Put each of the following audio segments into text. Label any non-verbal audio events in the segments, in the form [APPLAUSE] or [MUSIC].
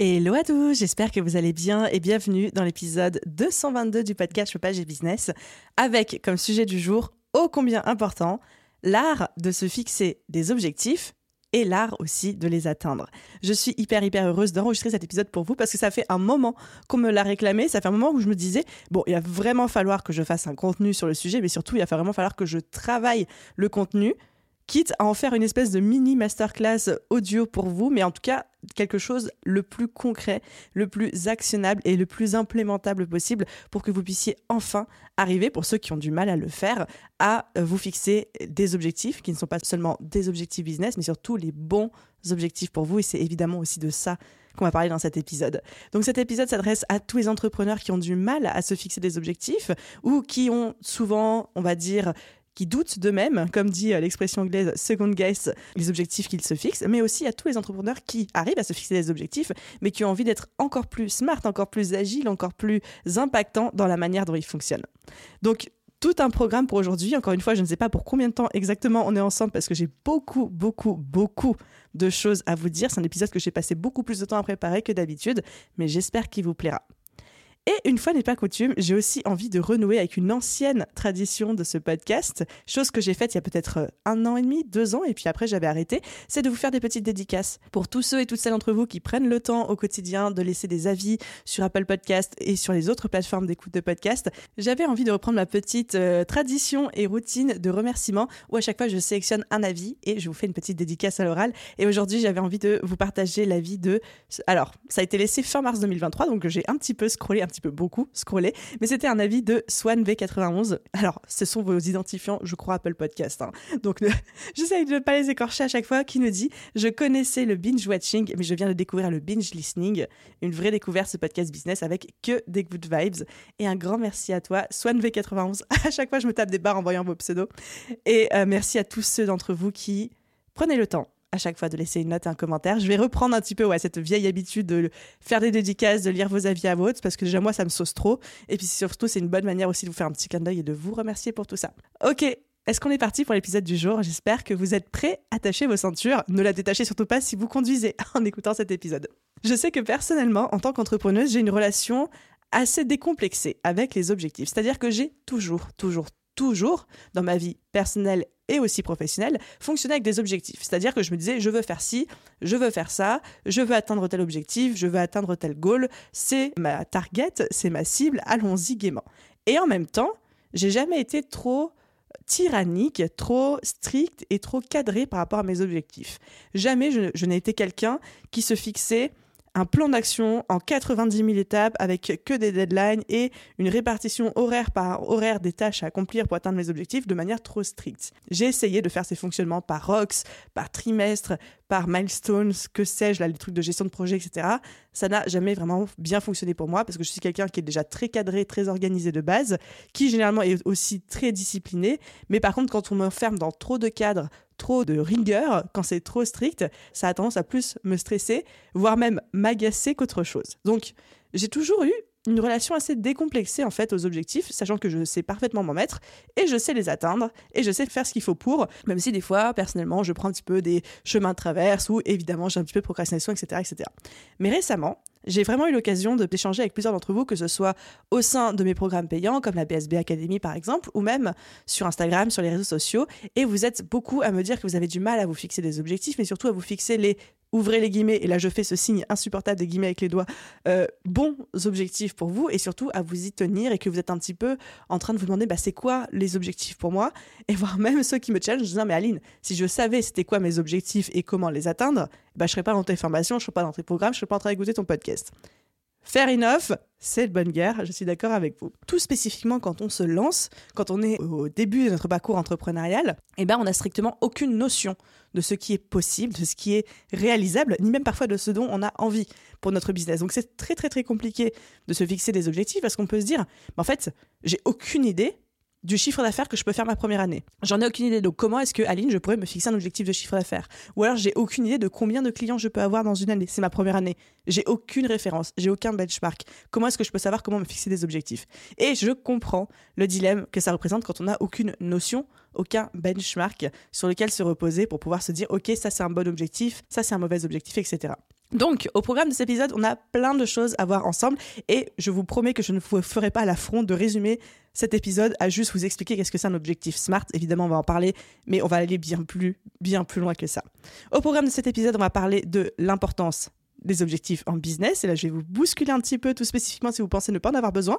Hello à tous, j'espère que vous allez bien et bienvenue dans l'épisode 222 du podcast Chopage et Business avec comme sujet du jour, ô combien important, l'art de se fixer des objectifs et l'art aussi de les atteindre. Je suis hyper hyper heureuse d'enregistrer cet épisode pour vous parce que ça fait un moment qu'on me l'a réclamé, ça fait un moment où je me disais bon, il va vraiment falloir que je fasse un contenu sur le sujet mais surtout il va vraiment falloir que je travaille le contenu quitte à en faire une espèce de mini masterclass audio pour vous, mais en tout cas quelque chose le plus concret, le plus actionnable et le plus implémentable possible pour que vous puissiez enfin arriver, pour ceux qui ont du mal à le faire, à vous fixer des objectifs qui ne sont pas seulement des objectifs business, mais surtout les bons objectifs pour vous. Et c'est évidemment aussi de ça qu'on va parler dans cet épisode. Donc cet épisode s'adresse à tous les entrepreneurs qui ont du mal à se fixer des objectifs ou qui ont souvent, on va dire, qui doutent d'eux-mêmes, comme dit euh, l'expression anglaise second guess, les objectifs qu'ils se fixent, mais aussi à tous les entrepreneurs qui arrivent à se fixer des objectifs, mais qui ont envie d'être encore plus smart, encore plus agile, encore plus impactant dans la manière dont ils fonctionnent. Donc, tout un programme pour aujourd'hui. Encore une fois, je ne sais pas pour combien de temps exactement on est ensemble parce que j'ai beaucoup, beaucoup, beaucoup de choses à vous dire. C'est un épisode que j'ai passé beaucoup plus de temps à préparer que d'habitude, mais j'espère qu'il vous plaira. Et une fois n'est pas coutume, j'ai aussi envie de renouer avec une ancienne tradition de ce podcast, chose que j'ai faite il y a peut-être euh, un an et demi, deux ans, et puis après j'avais arrêté, c'est de vous faire des petites dédicaces. Pour tous ceux et toutes celles d'entre vous qui prennent le temps au quotidien de laisser des avis sur Apple Podcast et sur les autres plateformes d'écoute de podcast, j'avais envie de reprendre ma petite euh, tradition et routine de remerciement où à chaque fois je sélectionne un avis et je vous fais une petite dédicace à l'oral. Et aujourd'hui j'avais envie de vous partager l'avis de... Alors, ça a été laissé fin mars 2023, donc j'ai un petit peu scrollé, un petit peu beaucoup scroller, mais c'était un avis de Swan V91. Alors, ce sont vos identifiants, je crois, Apple Podcast. Hein. Donc, [LAUGHS] j'essaye de ne pas les écorcher à chaque fois, qui nous dit Je connaissais le binge watching, mais je viens de découvrir le binge listening. Une vraie découverte, ce podcast business avec que des good vibes. Et un grand merci à toi, Swan V91. [LAUGHS] À chaque fois, je me tape des barres en voyant vos pseudos. Et euh, merci à tous ceux d'entre vous qui prenez le temps à chaque fois de laisser une note et un commentaire. Je vais reprendre un petit peu ouais, cette vieille habitude de faire des dédicaces, de lire vos avis à votre, parce que déjà moi ça me sauce trop. Et puis surtout c'est une bonne manière aussi de vous faire un petit clin d'œil et de vous remercier pour tout ça. Ok, est-ce qu'on est parti pour l'épisode du jour? J'espère que vous êtes prêts à attacher vos ceintures. Ne la détachez surtout pas si vous conduisez [LAUGHS] en écoutant cet épisode. Je sais que personnellement, en tant qu'entrepreneuse, j'ai une relation assez décomplexée avec les objectifs. C'est-à-dire que j'ai toujours, toujours, toujours, dans ma vie personnelle et aussi professionnelle, fonctionner avec des objectifs. C'est-à-dire que je me disais, je veux faire ci, je veux faire ça, je veux atteindre tel objectif, je veux atteindre tel goal, c'est ma target, c'est ma cible, allons-y gaiement. Et en même temps, j'ai jamais été trop tyrannique, trop strict et trop cadré par rapport à mes objectifs. Jamais je, je n'ai été quelqu'un qui se fixait un plan d'action en 90 000 étapes avec que des deadlines et une répartition horaire par horaire des tâches à accomplir pour atteindre mes objectifs de manière trop stricte. J'ai essayé de faire ces fonctionnements par ROX, par trimestre, par milestones, que sais-je, là, les trucs de gestion de projet, etc. Ça n'a jamais vraiment bien fonctionné pour moi parce que je suis quelqu'un qui est déjà très cadré, très organisé de base, qui généralement est aussi très discipliné. Mais par contre, quand on m'enferme dans trop de cadres, trop de rigueur, quand c'est trop strict, ça a tendance à plus me stresser, voire même m'agacer qu'autre chose. Donc, j'ai toujours eu une relation assez décomplexée en fait aux objectifs, sachant que je sais parfaitement m'en mettre et je sais les atteindre et je sais faire ce qu'il faut pour, même si des fois personnellement je prends un petit peu des chemins de traverse ou évidemment j'ai un petit peu de procrastination, etc., etc. Mais récemment, j'ai vraiment eu l'occasion d'échanger avec plusieurs d'entre vous, que ce soit au sein de mes programmes payants, comme la BSB Academy par exemple, ou même sur Instagram, sur les réseaux sociaux. Et vous êtes beaucoup à me dire que vous avez du mal à vous fixer des objectifs, mais surtout à vous fixer les ouvrez les guillemets, et là je fais ce signe insupportable des guillemets avec les doigts, euh, bons objectifs pour vous, et surtout à vous y tenir, et que vous êtes un petit peu en train de vous demander, bah, c'est quoi les objectifs pour moi? Et voire même ceux qui me challengent, en disant, mais Aline, si je savais c'était quoi mes objectifs et comment les atteindre, bah, je serais pas dans tes formations, je serais pas dans tes programmes, je serais pas en train d'écouter ton podcast. Fair enough, c'est de bonne guerre, je suis d'accord avec vous. Tout spécifiquement quand on se lance, quand on est au début de notre parcours entrepreneurial, eh ben on n'a strictement aucune notion de ce qui est possible, de ce qui est réalisable, ni même parfois de ce dont on a envie pour notre business. Donc c'est très très très compliqué de se fixer des objectifs parce qu'on peut se dire, en fait, j'ai aucune idée du chiffre d'affaires que je peux faire ma première année. J'en ai aucune idée. Donc, comment est-ce que, Aline, je pourrais me fixer un objectif de chiffre d'affaires? Ou alors, j'ai aucune idée de combien de clients je peux avoir dans une année. C'est ma première année. J'ai aucune référence. J'ai aucun benchmark. Comment est-ce que je peux savoir comment me fixer des objectifs? Et je comprends le dilemme que ça représente quand on n'a aucune notion, aucun benchmark sur lequel se reposer pour pouvoir se dire, OK, ça c'est un bon objectif, ça c'est un mauvais objectif, etc. Donc, au programme de cet épisode, on a plein de choses à voir ensemble et je vous promets que je ne vous ferai pas l'affront de résumer cet épisode à juste vous expliquer qu'est-ce que c'est un objectif SMART. Évidemment, on va en parler, mais on va aller bien plus, bien plus loin que ça. Au programme de cet épisode, on va parler de l'importance des objectifs en business. Et là, je vais vous bousculer un petit peu, tout spécifiquement si vous pensez ne pas en avoir besoin.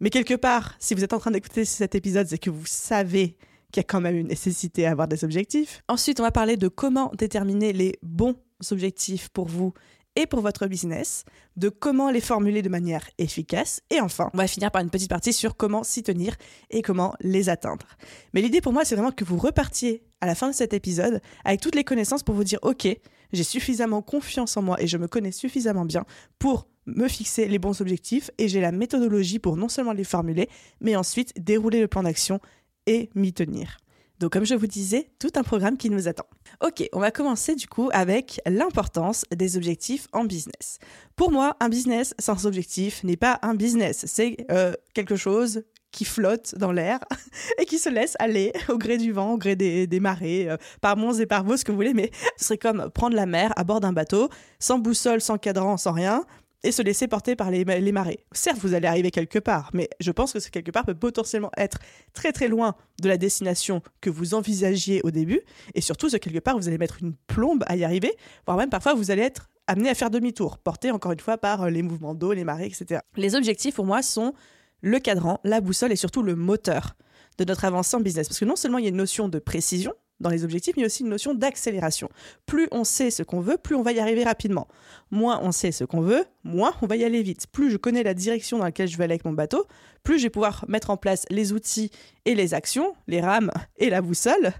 Mais quelque part, si vous êtes en train d'écouter cet épisode, c'est que vous savez qu'il y a quand même une nécessité à avoir des objectifs. Ensuite, on va parler de comment déterminer les bons objectifs pour vous et pour votre business, de comment les formuler de manière efficace, et enfin, on va finir par une petite partie sur comment s'y tenir et comment les atteindre. Mais l'idée pour moi, c'est vraiment que vous repartiez à la fin de cet épisode avec toutes les connaissances pour vous dire, ok, j'ai suffisamment confiance en moi et je me connais suffisamment bien pour me fixer les bons objectifs et j'ai la méthodologie pour non seulement les formuler, mais ensuite dérouler le plan d'action et m'y tenir. Donc comme je vous disais, tout un programme qui nous attend. Ok, on va commencer du coup avec l'importance des objectifs en business. Pour moi, un business sans objectif n'est pas un business, c'est euh, quelque chose qui flotte dans l'air [LAUGHS] et qui se laisse aller au gré du vent, au gré des, marées, euh, par monts et par vaux, ce que vous voulez, mais ce serait comme prendre la mer à bord d'un bateau, sans boussole, sans cadran, sans rien, et se laisser porter par les, marées. Certes, vous allez arriver quelque part, mais je pense que ce quelque part peut potentiellement être très très loin de la destination que vous envisagiez au début, et surtout, ce quelque part, vous allez mettre une plombe à y arriver, voire même parfois vous allez être amené à faire demi-tour, porté encore une fois par euh, les mouvements d'eau, les marées, etc. Les objectifs, pour moi, sont le cadran, la boussole et surtout le moteur de notre avancée en business. Parce que non seulement il y a une notion de précision, dans les objectifs, mais aussi une notion d'accélération. Plus on sait ce qu'on veut, plus on va y arriver rapidement. Moins on sait ce qu'on veut, moins on va y aller vite. Plus je connais la direction dans laquelle je vais aller avec mon bateau, plus je vais pouvoir mettre en place les outils et les actions, les rames et la boussole,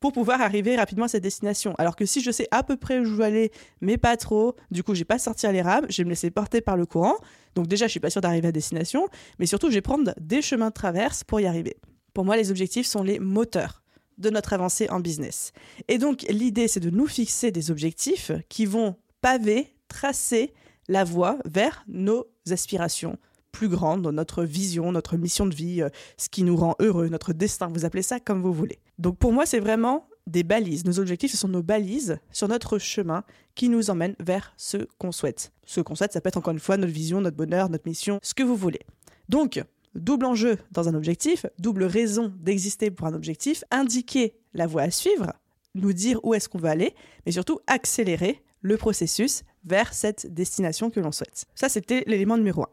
pour pouvoir arriver rapidement à cette destination. Alors que si je sais à peu près où je veux aller, mais pas trop, du coup, je vais pas sortir les rames, je vais me laisser porter par le courant. Donc déjà, je suis pas sûr d'arriver à destination, mais surtout, je vais prendre des chemins de traverse pour y arriver. Pour moi, les objectifs sont les moteurs de notre avancée en business. Et donc l'idée, c'est de nous fixer des objectifs qui vont paver, tracer la voie vers nos aspirations plus grandes, notre vision, notre mission de vie, euh, ce qui nous rend heureux, notre destin, vous appelez ça comme vous voulez. Donc pour moi, c'est vraiment des balises. Nos objectifs, ce sont nos balises sur notre chemin qui nous emmènent vers ce qu'on souhaite. Ce qu'on souhaite, ça peut être encore une fois notre vision, notre bonheur, notre mission, ce que vous voulez. Donc, double enjeu dans un objectif, double raison d'exister pour un objectif, indiquer la voie à suivre, nous dire où est-ce qu'on veut aller, mais surtout accélérer le processus vers cette destination que l'on souhaite. Ça, c'était l'élément numéro un.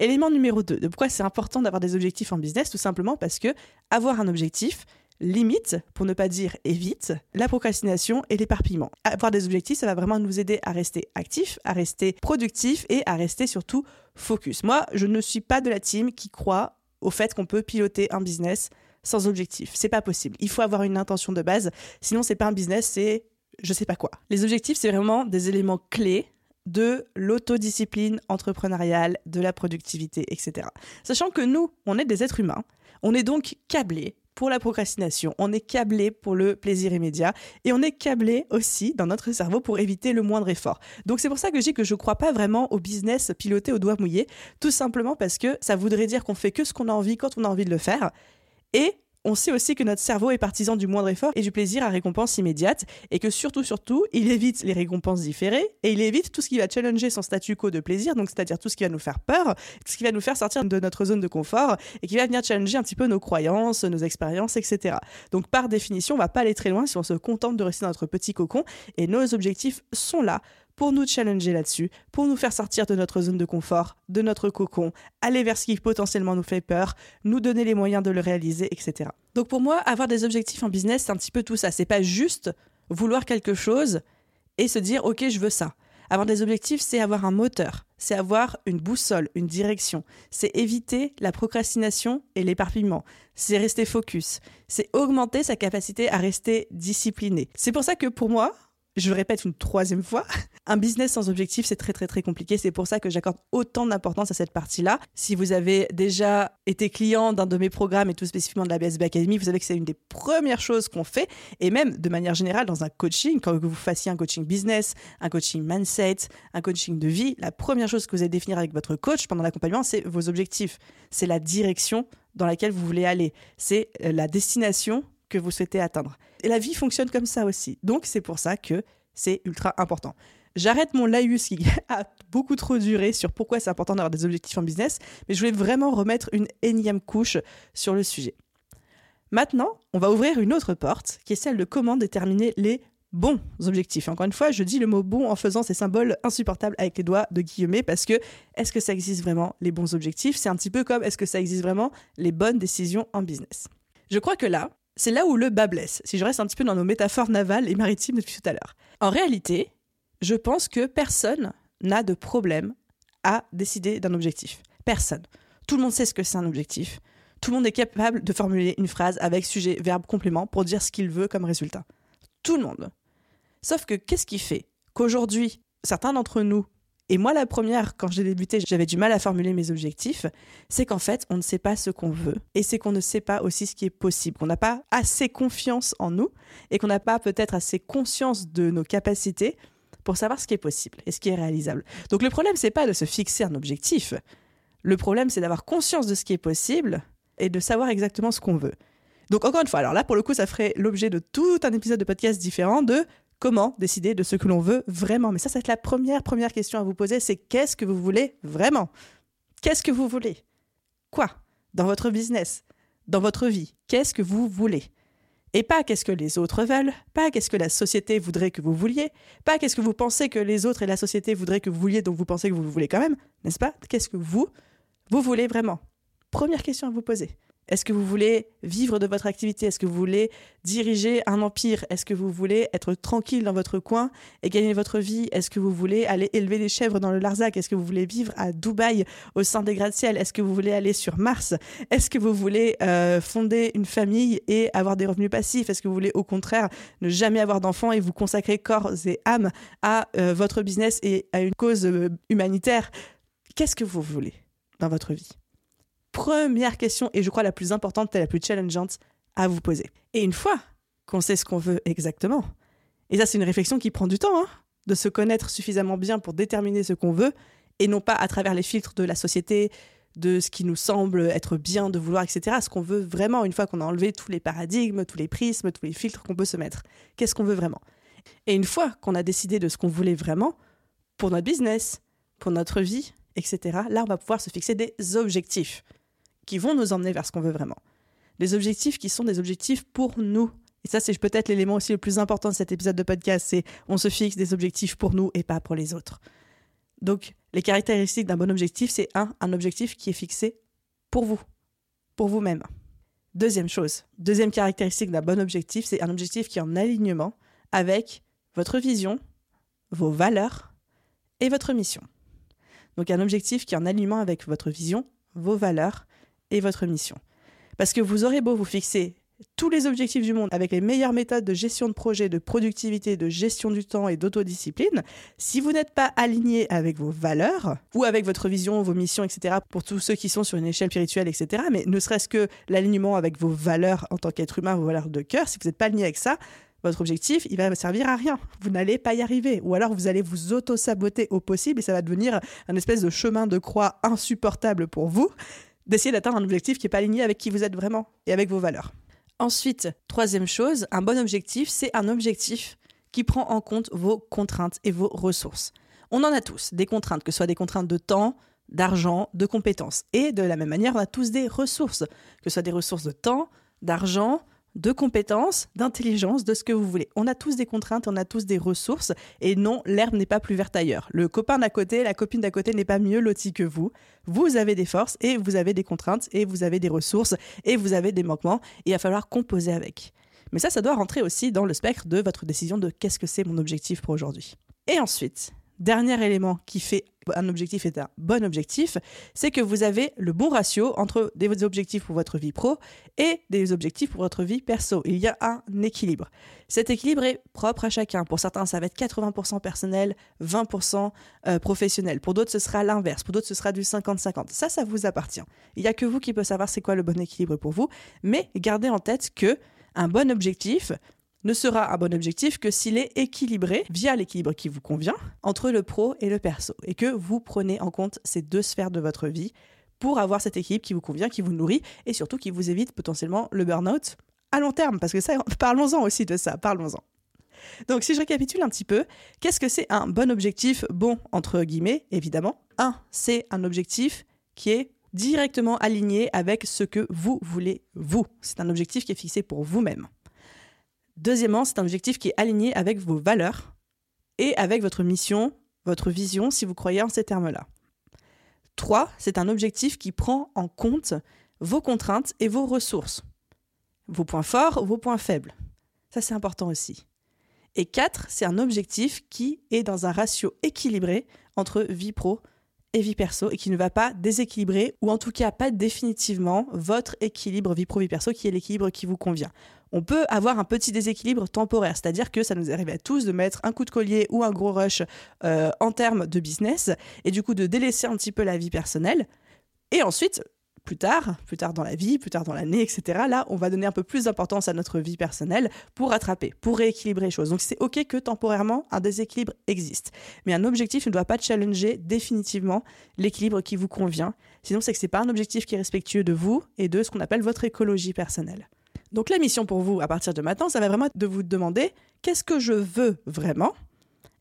Élément numéro 2, de pourquoi c'est important d'avoir des objectifs en business, tout simplement parce que avoir un objectif, limite, pour ne pas dire évite, la procrastination et l'éparpillement. Avoir des objectifs, ça va vraiment nous aider à rester actifs, à rester productifs et à rester surtout focus. Moi, je ne suis pas de la team qui croit au fait qu'on peut piloter un business sans objectif. C'est pas possible. Il faut avoir une intention de base, sinon c'est pas un business, c'est je sais pas quoi. Les objectifs, c'est vraiment des éléments clés de l'autodiscipline entrepreneuriale, de la productivité, etc. Sachant que nous, on est des êtres humains, on est donc câblés pour la procrastination, on est câblé pour le plaisir immédiat et on est câblé aussi dans notre cerveau pour éviter le moindre effort. Donc c'est pour ça que je dis que je ne crois pas vraiment au business piloté au doigt mouillé, tout simplement parce que ça voudrait dire qu'on fait que ce qu'on a envie quand on a envie de le faire et on sait aussi que notre cerveau est partisan du moindre effort et du plaisir à récompense immédiate et que surtout, surtout, il évite les récompenses différées et il évite tout ce qui va challenger son statu quo de plaisir, donc c'est-à-dire tout ce qui va nous faire peur, tout ce qui va nous faire sortir de notre zone de confort et qui va venir challenger un petit peu nos croyances, nos expériences, etc. Donc par définition, on va pas aller très loin si on se contente de rester dans notre petit cocon et nos objectifs sont là pour nous challenger là-dessus, pour nous faire sortir de notre zone de confort, de notre cocon, aller vers ce qui potentiellement nous fait peur, nous donner les moyens de le réaliser, etc. Donc pour moi, avoir des objectifs en business, c'est un petit peu tout ça. C'est pas juste vouloir quelque chose et se dire ok, je veux ça. Avoir des objectifs, c'est avoir un moteur, c'est avoir une boussole, une direction, c'est éviter la procrastination et l'éparpillement, c'est rester focus, c'est augmenter sa capacité à rester discipliné. C'est pour ça que pour moi, je le répète une troisième fois, [LAUGHS] un business sans objectif, c'est très très très compliqué. C'est pour ça que j'accorde autant d'importance à cette partie-là. Si vous avez déjà été client d'un de mes programmes et tout spécifiquement de la BSB Academy, vous savez que c'est une des premières choses qu'on fait. Et même de manière générale, dans un coaching, quand vous fassiez un coaching business, un coaching mindset, un coaching de vie, la première chose que vous allez définir avec votre coach pendant l'accompagnement, c'est vos objectifs. C'est la direction dans laquelle vous voulez aller. C'est euh, la destination que vous souhaitez atteindre. Et la vie fonctionne comme ça aussi. Donc c'est pour ça que c'est ultra important. J'arrête mon laïus qui [LAUGHS] a beaucoup trop duré sur pourquoi c'est important d'avoir des objectifs en business, mais je voulais vraiment remettre une énième couche sur le sujet. Maintenant, on va ouvrir une autre porte, qui est celle de comment déterminer les bons objectifs. Encore une fois, je dis le mot bon en faisant ces symboles insupportables avec les doigts de guillemets parce que est-ce que ça existe vraiment les bons objectifs? C'est un petit peu comme est-ce que ça existe vraiment les bonnes décisions en business? Je crois que là, c'est là où le bas blesse, si je reste un petit peu dans nos métaphores navales et maritimes depuis tout à l'heure. En réalité, je pense que personne n'a de problème à décider d'un objectif. Personne. Tout le monde sait ce que c'est un objectif. Tout le monde est capable de formuler une phrase avec sujet, verbe, complément pour dire ce qu'il veut comme résultat. Tout le monde. Sauf que qu'est-ce qui fait qu'aujourd'hui, certains d'entre nous et moi, la première, quand j'ai débuté, j'avais du mal à formuler mes objectifs. C'est qu'en fait, on ne sait pas ce qu'on veut. Et c'est qu'on ne sait pas aussi ce qui est possible. Qu'on n'a pas assez confiance en nous et qu'on n'a pas peut-être assez conscience de nos capacités pour savoir ce qui est possible et ce qui est réalisable. Donc le problème, c'est pas de se fixer un objectif. Le problème, c'est d'avoir conscience de ce qui est possible et de savoir exactement ce qu'on veut. Donc encore une fois, alors là, pour le coup, ça ferait l'objet de tout un épisode de podcast différent de comment décider de ce que l'on veut vraiment. Mais ça, c'est la première, première question à vous poser, c'est qu'est-ce que vous voulez vraiment? Qu'est-ce que vous voulez? Quoi? Dans votre business? Dans votre vie? Qu'est-ce que vous voulez? Et pas qu'est-ce que les autres veulent, pas qu'est-ce que la société voudrait que vous vouliez, pas qu'est-ce que vous pensez que les autres et la société voudraient que vous vouliez, donc vous pensez que vous le voulez quand même, n'est-ce pas? Qu'est-ce que vous, vous voulez vraiment? Première question à vous poser. Est-ce que vous voulez vivre de votre activité? Est-ce que vous voulez diriger un empire? Est-ce que vous voulez être tranquille dans votre coin et gagner votre vie? Est-ce que vous voulez aller élever des chèvres dans le Larzac? Est-ce que vous voulez vivre à Dubaï au sein des gratte-ciel Est-ce que vous voulez aller sur Mars? Est-ce que vous voulez euh, fonder une famille et avoir des revenus passifs? Est-ce que vous voulez au contraire ne jamais avoir d'enfants et vous consacrer corps et âme à euh, votre business et à une cause euh, humanitaire? Qu'est-ce que vous voulez dans votre vie? Première question, et je crois la plus importante et la plus challengeante à vous poser. Et une fois qu'on sait ce qu'on veut exactement, et ça c'est une réflexion qui prend du temps, hein, de se connaître suffisamment bien pour déterminer ce qu'on veut, et non pas à travers les filtres de la société, de ce qui nous semble être bien de vouloir, etc. Ce qu'on veut vraiment, une fois qu'on a enlevé tous les paradigmes, tous les prismes, tous les filtres qu'on peut se mettre. Qu'est-ce qu'on veut vraiment? Et une fois qu'on a décidé de ce qu'on voulait vraiment, pour notre business, pour notre vie, etc., là, on va pouvoir se fixer des objectifs qui vont nous emmener vers ce qu'on veut vraiment. Des objectifs qui sont des objectifs pour nous. Et ça, c'est peut-être l'élément aussi le plus important de cet épisode de podcast, c'est on se fixe des objectifs pour nous et pas pour les autres. Donc, les caractéristiques d'un bon objectif, c'est un, un objectif qui est fixé pour vous, pour vous-même. Deuxième chose, deuxième caractéristique d'un bon objectif, c'est un objectif qui est en alignement avec votre vision, vos valeurs et votre mission. Donc un objectif qui est en alignement avec votre vision, vos valeurs et votre mission. Parce que vous aurez beau vous fixer tous les objectifs du monde avec les meilleures méthodes de gestion de projet, de productivité, de gestion du temps et d'autodiscipline, si vous n'êtes pas aligné avec vos valeurs ou avec votre vision, vos missions, etc., pour tous ceux qui sont sur une échelle spirituelle, etc., mais ne serait-ce que l'alignement avec vos valeurs en tant qu'être humain, vos valeurs de cœur, si vous n'êtes pas aligné avec ça, votre objectif, il va servir à rien. Vous n'allez pas y arriver. Ou alors vous allez vous auto-saboter au possible et ça va devenir un espèce de chemin de croix insupportable pour vous d'essayer d'atteindre un objectif qui n'est pas aligné avec qui vous êtes vraiment et avec vos valeurs. Ensuite, troisième chose, un bon objectif, c'est un objectif qui prend en compte vos contraintes et vos ressources. On en a tous, des contraintes, que ce soit des contraintes de temps, d'argent, de compétences. Et de la même manière, on a tous des ressources, que ce soit des ressources de temps, d'argent, de compétences, d'intelligence, de ce que vous voulez. On a tous des contraintes, on a tous des ressources, et non, l'herbe n'est pas plus verte ailleurs. Le copain d'à côté, la copine d'à côté n'est pas mieux loti que vous. Vous avez des forces, et vous avez des contraintes, et vous avez des ressources, et vous avez des manquements, et il va falloir composer avec. Mais ça, ça doit rentrer aussi dans le spectre de votre décision de qu'est-ce que c'est mon objectif pour aujourd'hui. Et ensuite, dernier élément qui fait un objectif est un bon objectif, c'est que vous avez le bon ratio entre des objectifs pour votre vie pro et des objectifs pour votre vie perso. Il y a un équilibre. Cet équilibre est propre à chacun. Pour certains, ça va être 80% personnel, 20% euh, professionnel. Pour d'autres, ce sera l'inverse. Pour d'autres, ce sera du 50-50. Ça, ça vous appartient. Il n'y a que vous qui pouvez savoir c'est quoi le bon équilibre pour vous. Mais gardez en tête que un bon objectif, ne sera un bon objectif que s'il est équilibré via l'équilibre qui vous convient entre le pro et le perso et que vous prenez en compte ces deux sphères de votre vie pour avoir cette équilibre qui vous convient, qui vous nourrit et surtout qui vous évite potentiellement le burn-out à long terme parce que ça [LAUGHS] parlons-en aussi de ça, parlons-en. Donc si je récapitule un petit peu, qu'est-ce que c'est un bon objectif? Bon entre guillemets évidemment Un, c'est un objectif qui est directement aligné avec ce que vous voulez vous. C'est un objectif qui est fixé pour vous-même. Deuxièmement, c'est un objectif qui est aligné avec vos valeurs et avec votre mission, votre vision, si vous croyez en ces termes-là. Trois, c'est un objectif qui prend en compte vos contraintes et vos ressources, vos points forts, vos points faibles. Ça, c'est important aussi. Et quatre, c'est un objectif qui est dans un ratio équilibré entre vie pro et vie perso et qui ne va pas déséquilibrer ou en tout cas pas définitivement votre équilibre vie pro vie perso qui est l'équilibre qui vous convient on peut avoir un petit déséquilibre temporaire, c'est-à-dire que ça nous arrive à tous de mettre un coup de collier ou un gros rush euh, en termes de business, et du coup de délaisser un petit peu la vie personnelle. Et ensuite, plus tard, plus tard dans la vie, plus tard dans l'année, etc., là, on va donner un peu plus d'importance à notre vie personnelle pour rattraper, pour rééquilibrer les choses. Donc c'est OK que temporairement, un déséquilibre existe. Mais un objectif ne doit pas challenger définitivement l'équilibre qui vous convient. Sinon, c'est que ce n'est pas un objectif qui est respectueux de vous et de ce qu'on appelle votre écologie personnelle. Donc la mission pour vous à partir de maintenant, ça va vraiment de vous demander qu'est-ce que je veux vraiment.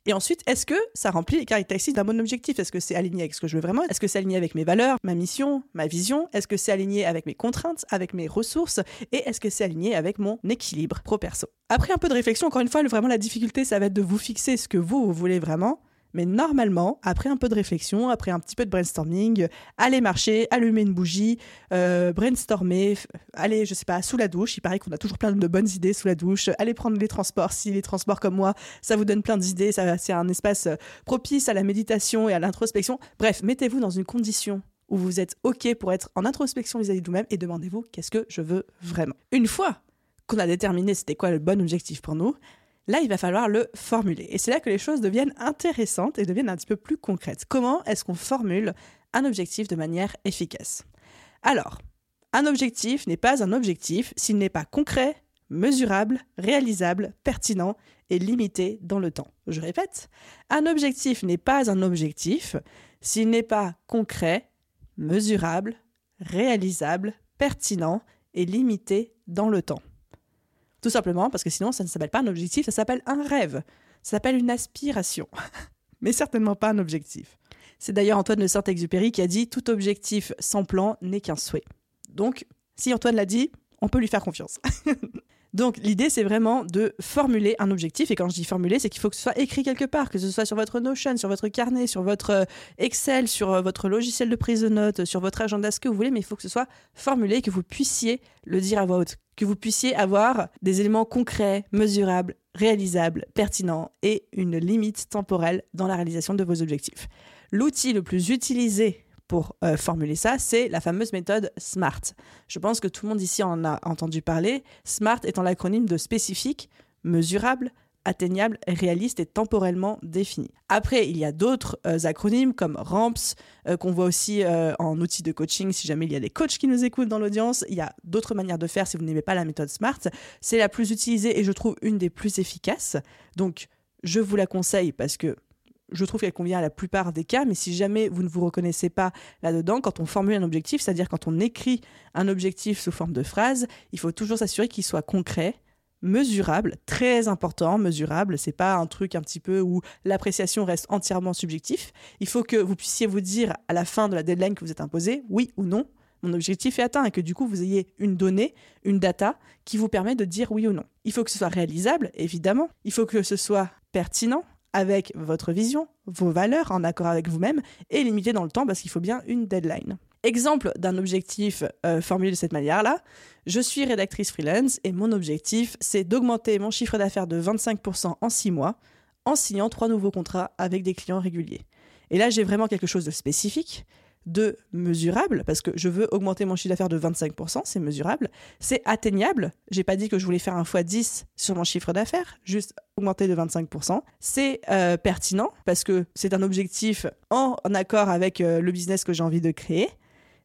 Et ensuite, est-ce que ça remplit les caractéristiques d'un bon objectif? Est-ce que c'est aligné avec ce que je veux vraiment? Est-ce que c'est aligné avec mes valeurs, ma mission, ma vision? Est-ce que c'est aligné avec mes contraintes, avec mes ressources? Et est-ce que c'est aligné avec mon équilibre pro-perso Après un peu de réflexion, encore une fois, vraiment la difficulté, ça va être de vous fixer ce que vous, vous voulez vraiment mais normalement, après un peu de réflexion, après un petit peu de brainstorming, aller marcher, allumer une bougie, euh, brainstormer, aller, je sais pas, sous la douche. Il paraît qu'on a toujours plein de bonnes idées sous la douche. Aller prendre les transports, si les transports comme moi, ça vous donne plein d'idées. c'est un espace euh, propice à la méditation et à l'introspection. Bref, mettez-vous dans une condition où vous êtes OK pour être en introspection vis-à-vis de vous-même et demandez-vous qu'est-ce que je veux vraiment. Une fois qu'on a déterminé c'était quoi le bon objectif pour nous, Là, il va falloir le formuler. Et c'est là que les choses deviennent intéressantes et deviennent un petit peu plus concrètes. Comment est-ce qu'on formule un objectif de manière efficace? Alors, un objectif n'est pas un objectif s'il n'est pas concret, mesurable, réalisable, pertinent et limité dans le temps. Je répète, un objectif n'est pas un objectif s'il n'est pas concret, mesurable, réalisable, pertinent et limité dans le temps. Tout simplement parce que sinon, ça ne s'appelle pas un objectif, ça s'appelle un rêve. Ça s'appelle une aspiration. [LAUGHS] Mais certainement pas un objectif. C'est d'ailleurs Antoine de Saint-Exupéry qui a dit Tout objectif sans plan n'est qu'un souhait. Donc, si Antoine l'a dit, on peut lui faire confiance. [LAUGHS] Donc l'idée, c'est vraiment de formuler un objectif. Et quand je dis formuler, c'est qu'il faut que ce soit écrit quelque part, que ce soit sur votre Notion, sur votre carnet, sur votre euh, Excel, sur euh, votre logiciel de prise de notes, sur votre agenda, ce que vous voulez, mais il faut que ce soit formulé, que vous puissiez le dire à voix haute, que vous puissiez avoir des éléments concrets, mesurables, réalisables, pertinents et une limite temporelle dans la réalisation de vos objectifs. L'outil le plus utilisé pour euh, formuler ça, c'est la fameuse méthode SMART. Je pense que tout le monde ici en a entendu parler. SMART étant l'acronyme de spécifique, mesurable, atteignable, réaliste et temporellement défini. Après, il y a d'autres euh, acronymes comme RAMPS, euh, qu'on voit aussi en outil de coaching si jamais il y a des coachs qui nous écoutent dans l'audience. Il y a d'autres manières de faire si vous n'aimez pas la méthode SMART. C'est la plus utilisée et je trouve une des plus efficaces. Donc, je vous la conseille parce que je trouve qu'elle convient à la plupart des cas, mais si jamais vous ne vous reconnaissez pas là-dedans, quand on formule un objectif, c'est-à-dire quand on écrit un objectif sous forme de phrase, il faut toujours s'assurer qu'il soit concret, mesurable, très important, mesurable. C'est pas un truc un petit peu où l'appréciation reste entièrement subjectif. Il faut que vous puissiez vous dire à la fin de la deadline que vous êtes imposé, oui ou non, mon objectif est atteint et que du coup vous ayez une donnée, une data qui vous permet de dire oui ou non. Il faut que ce soit réalisable, évidemment. Il faut que ce soit pertinent, avec votre vision, vos valeurs, en accord avec vous-même, et limité dans le temps parce qu'il faut bien une deadline. Exemple d'un objectif euh, formulé de cette manière-là, je suis rédactrice freelance et mon objectif, c'est d'augmenter mon chiffre d'affaires de 25% en 6 mois en signant trois nouveaux contrats avec des clients réguliers. Et là, j'ai vraiment quelque chose de spécifique, de mesurable, parce que je veux augmenter mon chiffre d'affaires de 25%, c'est mesurable. C'est atteignable. J'ai pas dit que je voulais faire un fois 10 sur mon chiffre d'affaires, juste augmenter de 25%. C'est euh, pertinent, parce que c'est un objectif en, accord avec euh, le business que j'ai envie de créer.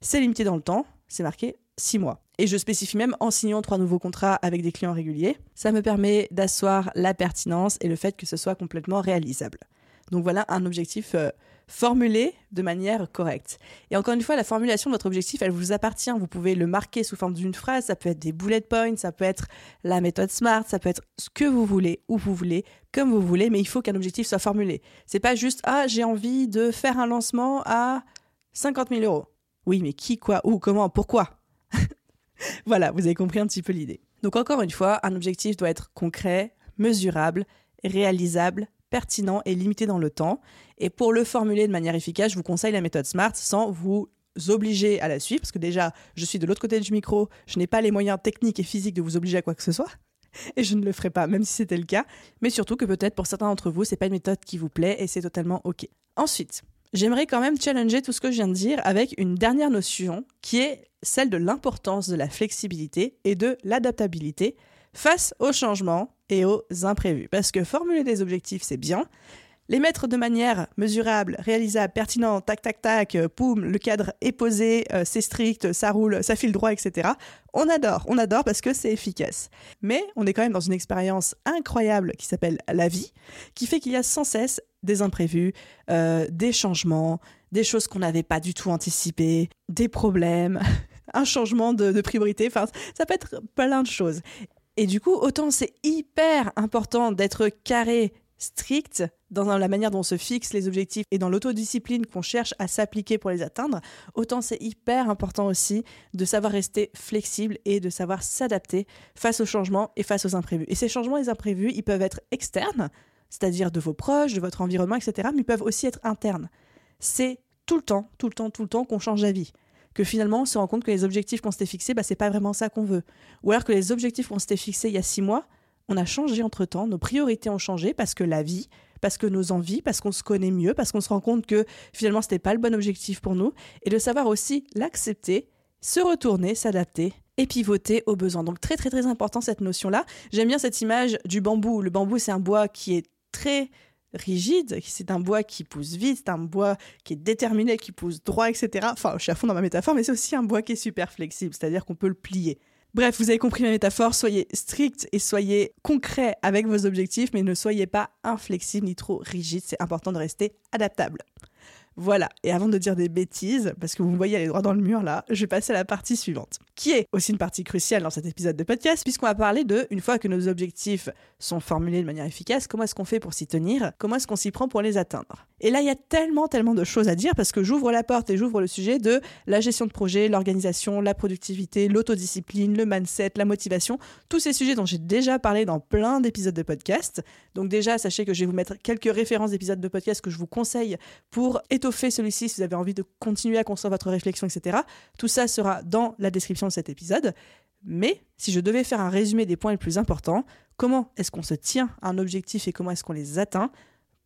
C'est limité dans le temps, c'est marqué 6 mois. Et je spécifie même en signant trois nouveaux contrats avec des clients réguliers. Ça me permet d'asseoir la pertinence et le fait que ce soit complètement réalisable. Donc voilà un objectif euh, formulé de manière correcte. Et encore une fois, la formulation de votre objectif, elle vous appartient. Vous pouvez le marquer sous forme d'une phrase, ça peut être des bullet points, ça peut être la méthode SMART, ça peut être ce que vous voulez, où vous voulez, comme vous voulez, mais il faut qu'un objectif soit formulé. C'est pas juste ah j'ai envie de faire un lancement à 50 000 euros. Oui, mais qui, quoi, où, comment, pourquoi? [LAUGHS] Voilà, vous avez compris un petit peu l'idée. Donc encore une fois, un objectif doit être concret, mesurable, réalisable, pertinent et limité dans le temps. Et pour le formuler de manière efficace, je vous conseille la méthode SMART sans vous obliger à la suivre, parce que déjà, je suis de l'autre côté du micro, je n'ai pas les moyens techniques et physiques de vous obliger à quoi que ce soit. [LAUGHS] Et je ne le ferai pas, même si c'était le cas. Mais surtout que peut-être pour certains d'entre vous, c'est pas une méthode qui vous plaît et c'est totalement OK. Ensuite, j'aimerais quand même challenger tout ce que je viens de dire avec une dernière notion qui est celle de l'importance de la flexibilité et de l'adaptabilité face aux changements et aux imprévus. Parce que formuler des objectifs, c'est bien. Les mettre de manière mesurable, réalisable, pertinente, tac, tac, tac, euh, poum, le cadre est posé, euh, c'est strict, ça roule, ça file droit, etc. On adore, on adore parce que c'est efficace. Mais on est quand même dans une expérience incroyable qui s'appelle la vie, qui fait qu'il y a sans cesse des imprévus, euh, des changements, des choses qu'on n'avait pas du tout anticipées, des problèmes, [LAUGHS] un changement de, de priorité, enfin, ça peut être plein de choses. Et du coup, autant c'est hyper important d'être carré, strict dans la manière dont on se fixe les objectifs et dans l'autodiscipline qu'on cherche à s'appliquer pour les atteindre, autant c'est hyper important aussi de savoir rester flexible et de savoir s'adapter face aux changements et face aux imprévus. Et ces changements et imprévus, ils peuvent être externes, c'est-à-dire de vos proches, de votre environnement, etc., mais ils peuvent aussi être internes. C'est tout le temps, tout le temps, tout le temps qu'on change d'avis que finalement on se rend compte que les objectifs qu'on s'était fixés, bah, c'est pas vraiment ça qu'on veut. Ou alors que les objectifs qu'on s'était fixés il y a six mois, on a changé entre temps, nos priorités ont changé parce que la vie, parce que nos envies, parce qu'on se connaît mieux, parce qu'on se rend compte que finalement c'était pas le bon objectif pour nous, et de savoir aussi l'accepter, se retourner, s'adapter et pivoter aux besoins. Donc très très très important cette notion-là. J'aime bien cette image du bambou. Le bambou c'est un bois qui est très rigide, c'est un bois qui pousse vite, c'est un bois qui est déterminé, qui pousse droit, etc. Enfin, je suis à fond dans ma métaphore, mais c'est aussi un bois qui est super flexible, c'est-à-dire qu'on peut le plier. Bref, vous avez compris ma métaphore, soyez strict et soyez concret avec vos objectifs, mais ne soyez pas inflexible ni trop rigide, c'est important de rester adaptable. Voilà, et avant de dire des bêtises, parce que vous me voyez aller droit dans le mur là, je vais passer à la partie suivante, qui est aussi une partie cruciale dans cet épisode de podcast, puisqu'on va parler de, une fois que nos objectifs sont formulés de manière efficace, comment est-ce qu'on fait pour s'y tenir, comment est-ce qu'on s'y prend pour les atteindre. Et là, il y a tellement, tellement de choses à dire, parce que j'ouvre la porte et j'ouvre le sujet de la gestion de projet, l'organisation, la productivité, l'autodiscipline, le mindset, la motivation, tous ces sujets dont j'ai déjà parlé dans plein d'épisodes de podcast. Donc déjà, sachez que je vais vous mettre quelques références d'épisodes de podcast que je vous conseille pour étoffer fait celui-ci si vous avez envie de continuer à construire votre réflexion, etc. Tout ça sera dans la description de cet épisode. Mais si je devais faire un résumé des points les plus importants, comment est-ce qu'on se tient à un objectif et comment est-ce qu'on les atteint?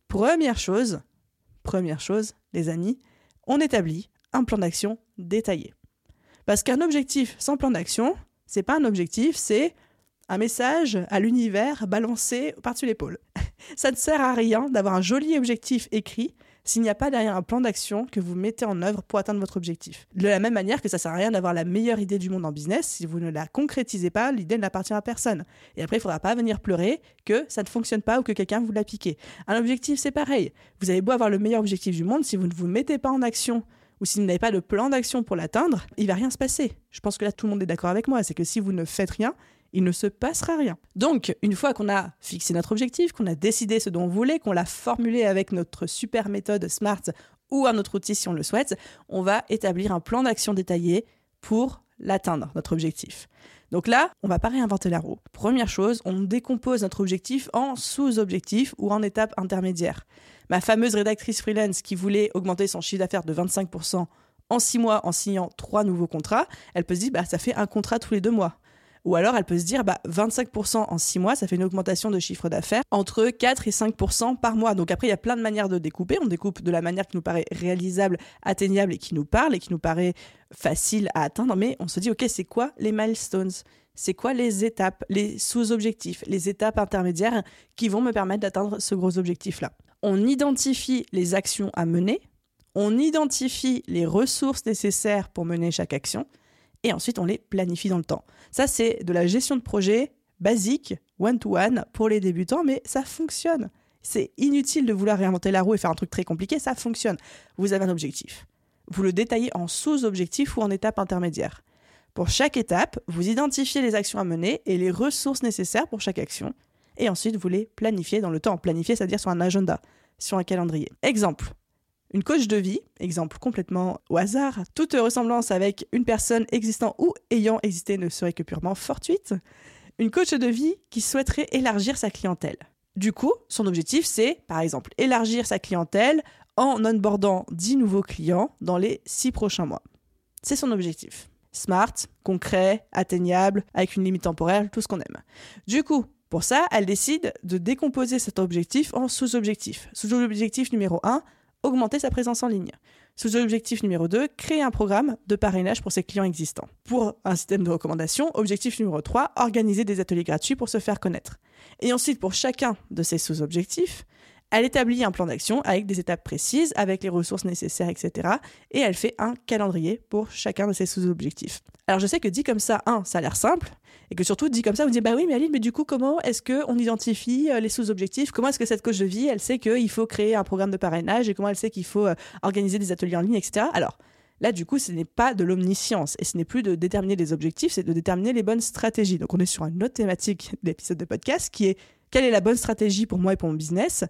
Première chose, première chose, les amis, on établit un plan d'action détaillé. Parce qu'un objectif sans plan d'action, c'est pas un objectif, c'est un message à l'univers balancé par-dessus l'épaule. [LAUGHS] Ça ne sert à rien d'avoir un joli objectif écrit s'il n'y a pas derrière un plan d'action que vous mettez en œuvre pour atteindre votre objectif. De la même manière que ça sert à rien d'avoir la meilleure idée du monde en business, si vous ne la concrétisez pas, l'idée n'appartient à personne. Et après, il ne faudra pas venir pleurer que ça ne fonctionne pas ou que quelqu'un vous l'a piqué. Un objectif, c'est pareil. Vous avez beau avoir le meilleur objectif du monde, si vous ne vous mettez pas en action ou si vous n'avez pas de plan d'action pour l'atteindre, il va rien se passer. Je pense que là tout le monde est d'accord avec moi, c'est que si vous ne faites rien, il ne se passera rien. Donc, une fois qu'on a fixé notre objectif, qu'on a décidé ce dont on voulait, qu'on l'a formulé avec notre super méthode SMART ou un autre outil si on le souhaite, on va établir un plan d'action détaillé pour l'atteindre, notre objectif. Donc là, on va pas réinventer la roue. Première chose, on décompose notre objectif en sous-objectifs ou en étapes intermédiaires. Ma fameuse rédactrice freelance qui voulait augmenter son chiffre d'affaires de 25% en six mois en signant trois nouveaux contrats, elle peut se dire, bah, ça fait un contrat tous les deux mois. Ou alors elle peut se dire, bah, 25% en 6 mois, ça fait une augmentation de chiffre d'affaires entre 4 et 5% par mois. Donc après, il y a plein de manières de découper. On découpe de la manière qui nous paraît réalisable, atteignable et qui nous parle et qui nous paraît facile à atteindre. Mais on se dit, ok, c'est quoi les milestones? C'est quoi les étapes, les sous-objectifs, les étapes intermédiaires qui vont me permettre d'atteindre ce gros objectif-là? On identifie les actions à mener, on identifie les ressources nécessaires pour mener chaque action, et ensuite on les planifie dans le temps. Ça, c'est de la gestion de projet basique, one-to-one, pour les débutants, mais ça fonctionne. C'est inutile de vouloir réinventer la roue et faire un truc très compliqué, ça fonctionne. Vous avez un objectif. Vous le détaillez en sous-objectifs ou en étapes intermédiaires. Pour chaque étape, vous identifiez les actions à mener et les ressources nécessaires pour chaque action, et ensuite vous les planifiez dans le temps. Planifier, c'est-à-dire sur un agenda, sur un calendrier. Exemple, une coach de vie, exemple complètement au hasard, toute ressemblance avec une personne existant ou ayant existé ne serait que purement fortuite. Une coach de vie qui souhaiterait élargir sa clientèle. Du coup, son objectif, c'est, par exemple, élargir sa clientèle en onboardant 10 nouveaux clients dans les 6 prochains mois. C'est son objectif. Smart, concret, atteignable, avec une limite temporelle, tout ce qu'on aime. Du coup, pour ça, elle décide de décomposer cet objectif en sous-objectifs. Sous-objectif numéro 1, augmenter sa présence en ligne. Sous objectif numéro 2, créer un programme de parrainage pour ses clients existants. Pour un système de recommandation, objectif numéro 3, organiser des ateliers gratuits pour se faire connaître. Et ensuite, pour chacun de ces sous-objectifs, elle établit un plan d'action avec des étapes précises, avec les ressources nécessaires, etc. Et elle fait un calendrier pour chacun de ces sous-objectifs. Alors je sais que dit comme ça, un, ça a l'air simple, et que surtout dit comme ça, vous dites bah oui, mais Aline, mais du coup, comment est-ce qu'on identifie euh, les sous-objectifs? Comment est-ce que cette coach de vie, elle sait qu'il faut créer un programme de parrainage et comment elle sait qu'il faut euh, organiser des ateliers en ligne, etc. Alors Là, du coup, ce n'est pas de l'omniscience et ce n'est plus de déterminer des objectifs, c'est de déterminer les bonnes stratégies. Donc, on est sur une autre thématique [LAUGHS] d'épisode de podcast qui est quelle est la bonne stratégie pour moi et pour mon business?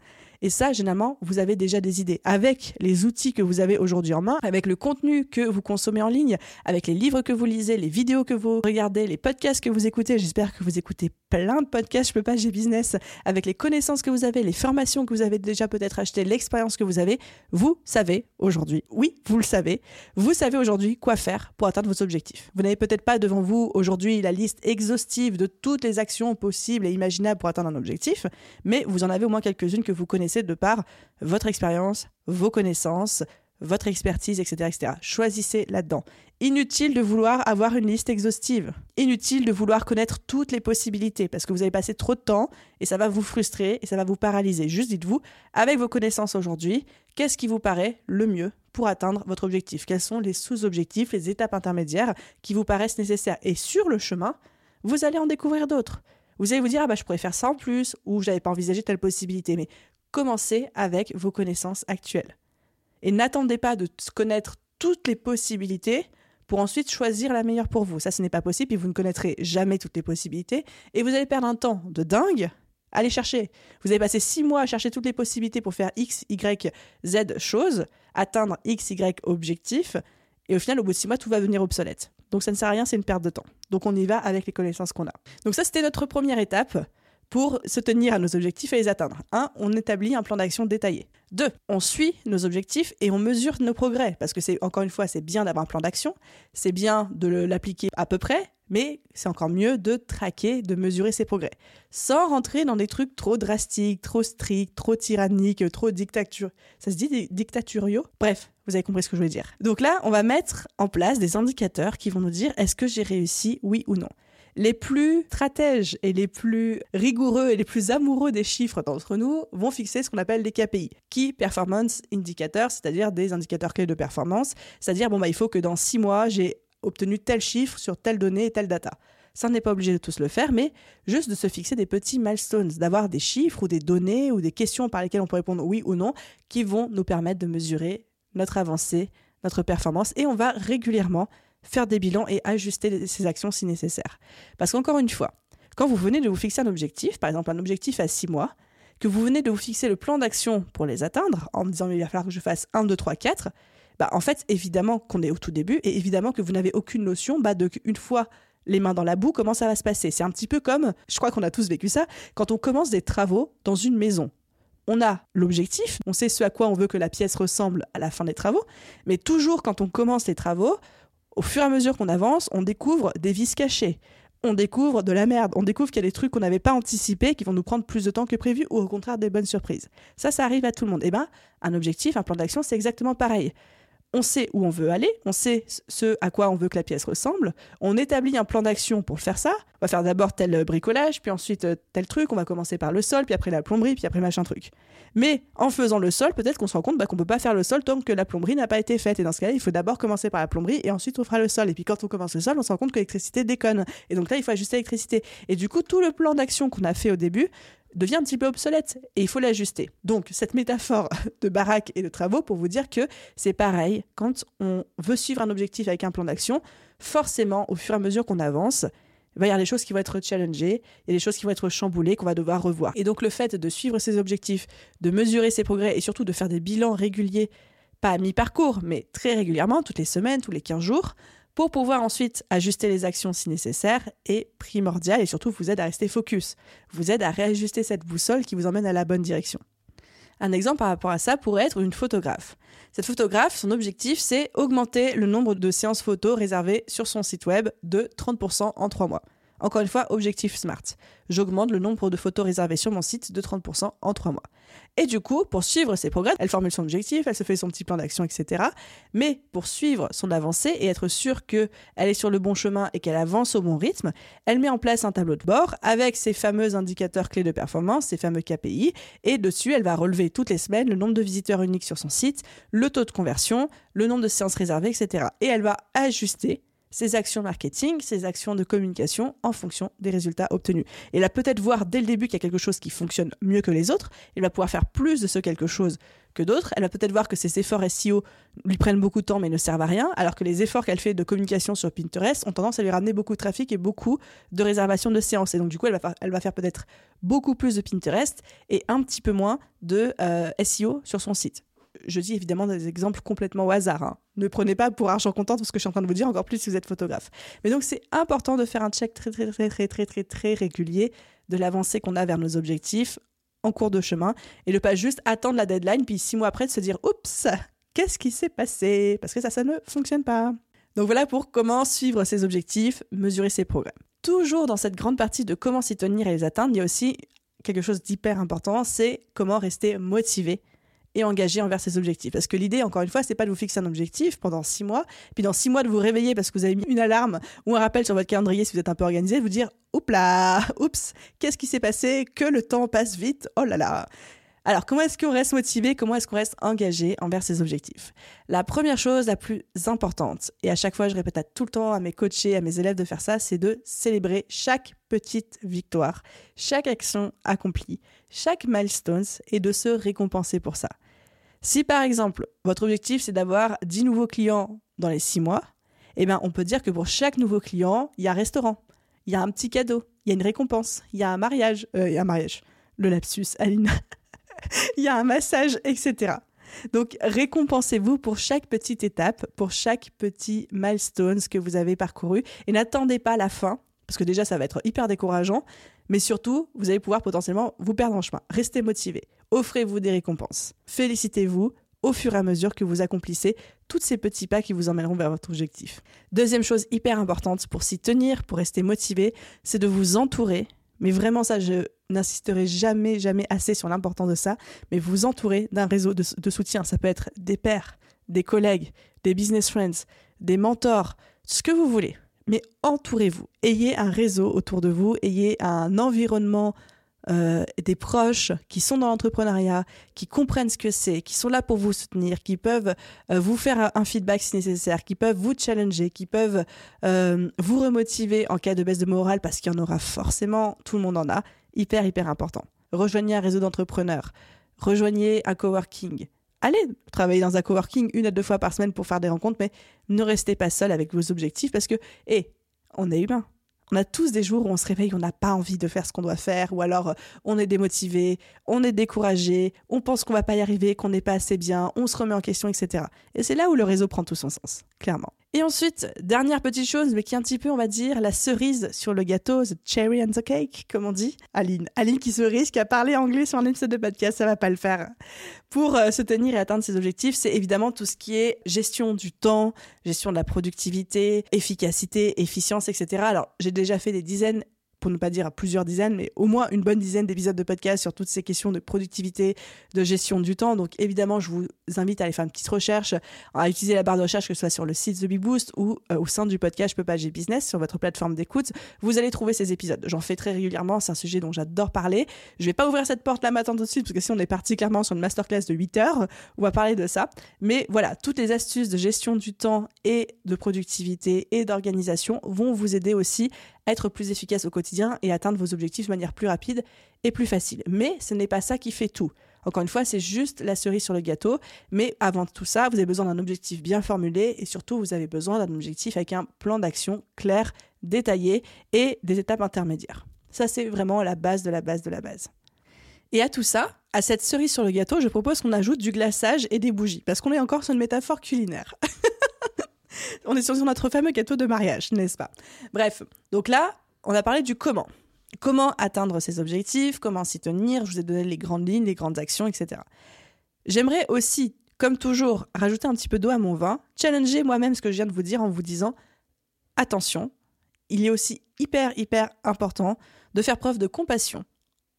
Et ça, généralement, vous avez déjà des idées. Avec les outils que vous avez aujourd'hui en main, avec le contenu que vous consommez en ligne, avec les livres que vous lisez, les vidéos que vous regardez, les podcasts que vous écoutez, j'espère que vous écoutez plein de podcasts, je peux pas, j'ai business, avec les connaissances que vous avez, les formations que vous avez déjà peut-être achetées, l'expérience que vous avez, vous savez aujourd'hui, oui, vous le savez, vous savez aujourd'hui quoi faire pour atteindre vos objectifs. Vous n'avez peut-être pas devant vous aujourd'hui la liste exhaustive de toutes les actions possibles et imaginables pour atteindre un objectif, mais vous en avez au moins quelques-unes que vous connaissez de par votre expérience, vos connaissances, votre expertise, etc., etc. Choisissez là-dedans. Inutile de vouloir avoir une liste exhaustive. Inutile de vouloir connaître toutes les possibilités parce que vous avez passé trop de temps et ça va vous frustrer et ça va vous paralyser. Juste dites-vous, avec vos connaissances aujourd'hui, qu'est-ce qui vous paraît le mieux pour atteindre votre objectif? Quels sont les sous-objectifs, les étapes intermédiaires qui vous paraissent nécessaires? Et sur le chemin, vous allez en découvrir d'autres. Vous allez vous dire, ah bah, je pourrais faire ça en plus, ou j'avais pas envisagé telle possibilité. Mais commencez avec vos connaissances actuelles. Et n'attendez pas de connaître toutes les possibilités pour ensuite choisir la meilleure pour vous. Ça, ce n'est pas possible et vous ne connaîtrez jamais toutes les possibilités. Et vous allez perdre un temps de dingue. Allez chercher. Vous avez passé six mois à chercher toutes les possibilités pour faire X, Y, Z choses, atteindre X, Y objectif. Et au final, au bout de six mois, tout va devenir obsolète. Donc ça ne sert à rien, c'est une perte de temps. Donc on y va avec les connaissances qu'on a. Donc ça, c'était notre première étape pour se tenir à nos objectifs et les atteindre. 1. On établit un plan d'action détaillé. 2. On suit nos objectifs et on mesure nos progrès. Parce que c'est, encore une fois, c'est bien d'avoir un plan d'action, c'est bien de l'appliquer à peu près, mais c'est encore mieux de traquer, de mesurer ses progrès. Sans rentrer dans des trucs trop drastiques, trop stricts, trop tyranniques, trop dictature. Ça se dit dictaturiaux Bref, vous avez compris ce que je voulais dire. Donc là, on va mettre en place des indicateurs qui vont nous dire est-ce que j'ai réussi, oui ou non? Les plus stratèges et les plus rigoureux et les plus amoureux des chiffres d'entre nous vont fixer ce qu'on appelle des KPI, Key Performance Indicators, c'est-à-dire des indicateurs clés de performance, c'est-à-dire bon bah il faut que dans six mois j'ai obtenu tel chiffre sur telle donnée et telle data. Ça n'est pas obligé de tous le faire, mais juste de se fixer des petits milestones, d'avoir des chiffres ou des données ou des questions par lesquelles on peut répondre oui ou non, qui vont nous permettre de mesurer notre avancée, notre performance, et on va régulièrement faire des bilans et ajuster ses actions si nécessaire. Parce qu'encore une fois, quand vous venez de vous fixer un objectif, par exemple un objectif à 6 mois, que vous venez de vous fixer le plan d'action pour les atteindre, en me disant il va falloir que je fasse 1, 2, 3, 4, bah en fait, évidemment qu'on est au tout début et évidemment que vous n'avez aucune notion bah, de qu'une fois les mains dans la boue, comment ça va se passer. C'est un petit peu comme, je crois qu'on a tous vécu ça, quand on commence des travaux dans une maison. On a l'objectif, on sait ce à quoi on veut que la pièce ressemble à la fin des travaux, mais toujours quand on commence les travaux, au fur et à mesure qu'on avance, on découvre des vis cachées. on découvre de la merde. On découvre qu'il y a des trucs qu'on n'avait pas anticipés qui vont nous prendre plus de temps que prévu ou au contraire des bonnes surprises. Ça, ça arrive à tout le monde. Et eh ben, un objectif, un plan d'action, c'est exactement pareil on sait où on veut aller, on sait ce à quoi on veut que la pièce ressemble, on établit un plan d'action pour faire ça. On va faire d'abord tel bricolage, puis ensuite euh, tel truc, on va commencer par le sol, puis après la plomberie, puis après machin truc. Mais en faisant le sol, peut-être qu'on se rend compte bah, qu'on peut pas faire le sol tant que la plomberie n'a pas été faite. Et dans ce cas-là, il faut d'abord commencer par la plomberie et ensuite on fera le sol. Et puis quand on commence le sol, on se rend compte que l'électricité déconne. Et donc là, il faut ajuster l'électricité. Et du coup, tout le plan d'action qu'on a fait au début, devient un petit peu obsolète et il faut l'ajuster. Donc cette métaphore [LAUGHS] de baraque et de travaux pour vous dire que c'est pareil quand on veut suivre un objectif avec un plan d'action, forcément au fur et à mesure qu'on avance, il va y avoir des choses qui vont être challengées, il y a des choses qui vont être chamboulées, qu'on va devoir revoir. Et donc le fait de suivre ses objectifs, de mesurer ses progrès et surtout de faire des bilans réguliers, pas à mi-parcours, mais très régulièrement, toutes les semaines, tous les 15 jours, pour pouvoir ensuite ajuster les actions si nécessaire est primordial et surtout vous aide à rester focus, vous aide à réajuster cette boussole qui vous emmène à la bonne direction. Un exemple par rapport à ça pourrait être une photographe. Cette photographe, son objectif, c'est augmenter le nombre de séances photos réservées sur son site web de 30% en 3 mois. Encore une fois, objectif SMART. J'augmente le nombre de photos réservées sur mon site de 30% en 3 mois. Et du coup, pour suivre ses progrès, elle formule son objectif, elle se fait son petit plan d'action, etc. Mais pour suivre son avancée et être sûre qu'elle est sur le bon chemin et qu'elle avance au bon rythme, elle met en place un tableau de bord avec ses fameux indicateurs clés de performance, ses fameux KPI, et dessus, elle va relever toutes les semaines le nombre de visiteurs uniques sur son site, le taux de conversion, le nombre de séances réservées, etc. Et elle va ajuster ses actions marketing, ses actions de communication en fonction des résultats obtenus. Elle va peut-être voir dès le début qu'il y a quelque chose qui fonctionne mieux que les autres, elle va pouvoir faire plus de ce quelque chose que d'autres, elle va peut-être voir que ses efforts SEO lui prennent beaucoup de temps mais ne servent à rien, alors que les efforts qu'elle fait de communication sur Pinterest ont tendance à lui ramener beaucoup de trafic et beaucoup de réservations de séances. Et donc du coup, elle va, elle va faire peut-être beaucoup plus de Pinterest et un petit peu moins de euh, SEO sur son site je dis évidemment des exemples complètement au hasard. Hein. Ne prenez pas pour argent comptant tout ce que je suis en train de vous dire, encore plus si vous êtes photographe. Mais donc c'est important de faire un check très très très très très très très régulier de l'avancée qu'on a vers nos objectifs en cours de chemin et ne pas juste attendre la deadline puis six mois après de se dire oups qu'est-ce qui s'est passé? Parce que ça ça ne fonctionne pas. Donc voilà pour comment suivre ses objectifs, mesurer ses progrès. Toujours dans cette grande partie de comment s'y tenir et les atteindre, il y a aussi quelque chose d'hyper important, c'est comment rester motivé et engagé envers ses objectifs. Parce que l'idée, encore une fois, c'est pas de vous fixer un objectif pendant six mois, puis dans six mois de vous réveiller parce que vous avez mis une alarme ou un rappel sur votre calendrier si vous êtes un peu organisé, de vous dire, oups là, [LAUGHS] oups, qu'est-ce qui s'est passé, que le temps passe vite, oh là là. Alors, comment est-ce qu'on reste motivé? Comment est-ce qu'on reste engagé envers ses objectifs? La première chose, la plus importante, et à chaque fois, je répète à tout le temps à mes coachés, à mes élèves de faire ça, c'est de célébrer chaque petite victoire, chaque action accomplie, chaque milestone, et de se récompenser pour ça. Si par exemple, votre objectif c'est d'avoir 10 nouveaux clients dans les 6 mois, eh bien, on peut dire que pour chaque nouveau client, il y a un restaurant, il y a un petit cadeau, il y a une récompense, il y a un mariage, euh, y a un mariage, le lapsus, [LAUGHS] Aline, il y a un massage, etc. Donc, récompensez-vous pour chaque petite étape, pour chaque petit milestone que vous avez parcouru et n'attendez pas la fin, parce que déjà, ça va être hyper décourageant, mais surtout, vous allez pouvoir potentiellement vous perdre en chemin. Restez motivé. Offrez-vous des récompenses. Félicitez-vous au fur et à mesure que vous accomplissez tous ces petits pas qui vous emmèneront vers votre objectif. Deuxième chose hyper importante pour s'y tenir, pour rester motivé, c'est de vous entourer. Mais vraiment ça, je n'insisterai jamais, jamais assez sur l'importance de ça, mais vous entourer d'un réseau de, de soutien. Ça peut être des pairs, des collègues, des business friends, des mentors, ce que vous voulez mais entourez-vous. Ayez un réseau autour de vous, ayez un environnement euh, des proches qui sont dans l'entrepreneuriat, qui comprennent ce que c'est, qui sont là pour vous soutenir, qui peuvent euh, vous faire un feedback si nécessaire, qui peuvent vous challenger, qui peuvent euh, vous remotiver en cas de baisse de morale parce qu'il y en aura forcément, tout le monde en a, hyper hyper important. Rejoignez un réseau d'entrepreneurs, rejoignez un coworking, allez travailler dans un coworking une à deux fois par semaine pour faire des rencontres, mais ne restez pas seul avec vos objectifs parce que, hé, on est humain. On a tous des jours où on se réveille, on n'a pas envie de faire ce qu'on doit faire, ou alors euh, on est démotivé, on est découragé, on pense qu'on va pas y arriver, qu'on n'est pas assez bien, on se remet en question, etc. Et c'est là où le réseau prend tout son sens, clairement. Et ensuite, dernière petite chose, mais qui est un petit peu, on va dire, la cerise sur le gâteau, the cherry on the cake, comme on dit. Aline. Aline qui se risque à parler anglais sur un épisode de podcast, ça va pas le faire. Pour euh, se tenir et atteindre ses objectifs, c'est évidemment tout ce qui est gestion du temps, gestion de la productivité, efficacité, efficience, etc. Alors, j'ai déjà fait des dizaines pour ne pas dire à plusieurs dizaines, mais au moins une bonne dizaine d'épisodes de podcast sur toutes ces questions de productivité, de gestion du temps. Donc évidemment, je vous invite à aller faire une petite recherche, à utiliser la barre de recherche, que ce soit sur le site The Big Boost ou euh, au sein du podcast Je peux business sur votre plateforme d'écoute. Vous allez trouver ces épisodes. J'en fais très régulièrement, c'est un sujet dont j'adore parler. Je vais pas ouvrir cette porte là maintenant tout de suite, parce que si on est parti clairement sur une masterclass de 8 heures, on va parler de ça. Mais voilà, toutes les astuces de gestion du temps et de productivité et d'organisation vont vous aider aussi être plus efficace au quotidien et atteindre vos objectifs de manière plus rapide et plus facile. Mais ce n'est pas ça qui fait tout. Encore une fois, c'est juste la cerise sur le gâteau. Mais avant tout ça, vous avez besoin d'un objectif bien formulé et surtout, vous avez besoin d'un objectif avec un plan d'action clair, détaillé et des étapes intermédiaires. Ça, c'est vraiment la base de la base de la base. Et à tout ça, à cette cerise sur le gâteau, je propose qu'on ajoute du glaçage et des bougies, parce qu'on est encore sur une métaphore culinaire. [LAUGHS] [LAUGHS] on est sur notre fameux gâteau de mariage, n'est-ce pas? Bref, donc là, on a parlé du comment. Comment atteindre ses objectifs, comment s'y tenir, je vous ai donné les grandes lignes, les grandes actions, etc. J'aimerais aussi, comme toujours, rajouter un petit peu d'eau à mon vin, challenger moi-même ce que je viens de vous dire en vous disant, attention, il est aussi hyper, hyper important de faire preuve de compassion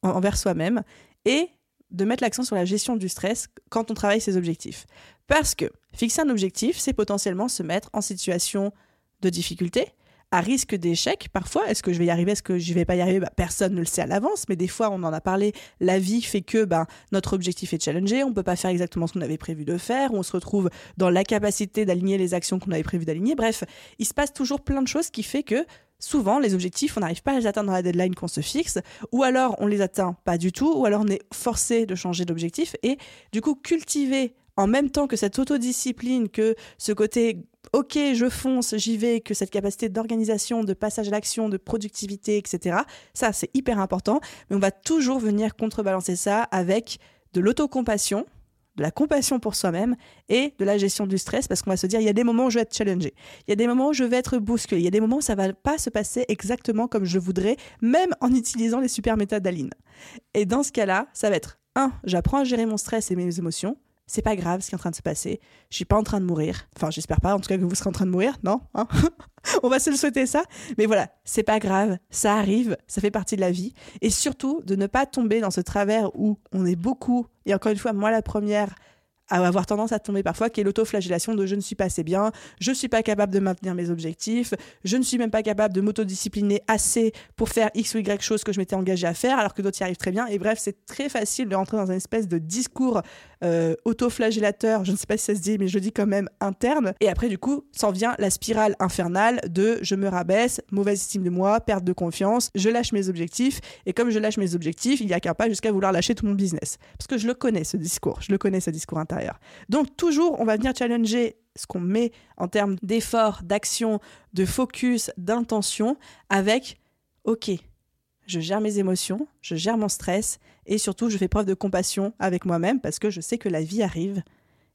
envers soi-même et de mettre l'accent sur la gestion du stress quand on travaille ses objectifs. Parce que fixer un objectif, c'est potentiellement se mettre en situation de difficulté, à risque d'échec parfois. Est-ce que je vais y arriver Est-ce que je ne vais pas y arriver? Bah, Personne ne le sait à l'avance, mais des fois, on en a parlé, la vie fait que bah, notre objectif est challengé, on ne peut pas faire exactement ce qu'on avait prévu de faire, on se retrouve dans la capacité d'aligner les actions qu'on avait prévu d'aligner. Bref, il se passe toujours plein de choses qui fait que souvent les objectifs, on n'arrive pas à les atteindre dans la deadline qu'on se fixe, ou alors on les atteint pas du tout, ou alors on est forcé de changer d'objectif, et du coup cultiver en même temps que cette autodiscipline, que ce côté ok, je fonce, j'y vais, que cette capacité d'organisation, de passage à l'action, de productivité, etc. Ça, c'est hyper important, mais on va toujours venir contrebalancer ça avec de l'autocompassion, de la compassion pour soi-même et de la gestion du stress parce qu'on va se dire il y a des moments où je vais être challengé, il y a des moments où je vais être bousculé, il y a des moments où ça va pas se passer exactement comme je voudrais, même en utilisant les super méthodes d'Aline. Et dans ce cas-là, ça va être 1. J'apprends à gérer mon stress et mes émotions c'est pas grave ce qui est en train de se passer. Je suis pas en train de mourir. Enfin, j'espère pas, en tout cas, que vous serez en train de mourir, non hein [LAUGHS] On va se le souhaiter ça. Mais voilà, c'est pas grave, ça arrive, ça fait partie de la vie. Et surtout, de ne pas tomber dans ce travers où on est beaucoup, et encore une fois, moi la première, à avoir tendance à tomber parfois, qui est l'autoflagellation de je ne suis pas assez bien, je ne suis pas capable de maintenir mes objectifs, je ne suis même pas capable de m'autodiscipliner assez pour faire X ou Y chose que je m'étais engagé à faire, alors que d'autres y arrivent très bien. Et bref, c'est très facile de rentrer dans une espèce de discours euh, autoflagellateur, je ne sais pas si ça se dit, mais je le dis quand même interne. Et après, du coup, s'en vient la spirale infernale de je me rabaisse, mauvaise estime de moi, perte de confiance, je lâche mes objectifs. Et comme je lâche mes objectifs, il n'y a qu'un pas jusqu'à vouloir lâcher tout mon business. Parce que je le connais, ce discours. Je le connais, ce discours interne. Donc toujours, on va venir challenger ce qu'on met en termes d'effort, d'action, de focus, d'intention avec, ok, je gère mes émotions, je gère mon stress et surtout je fais preuve de compassion avec moi-même parce que je sais que la vie arrive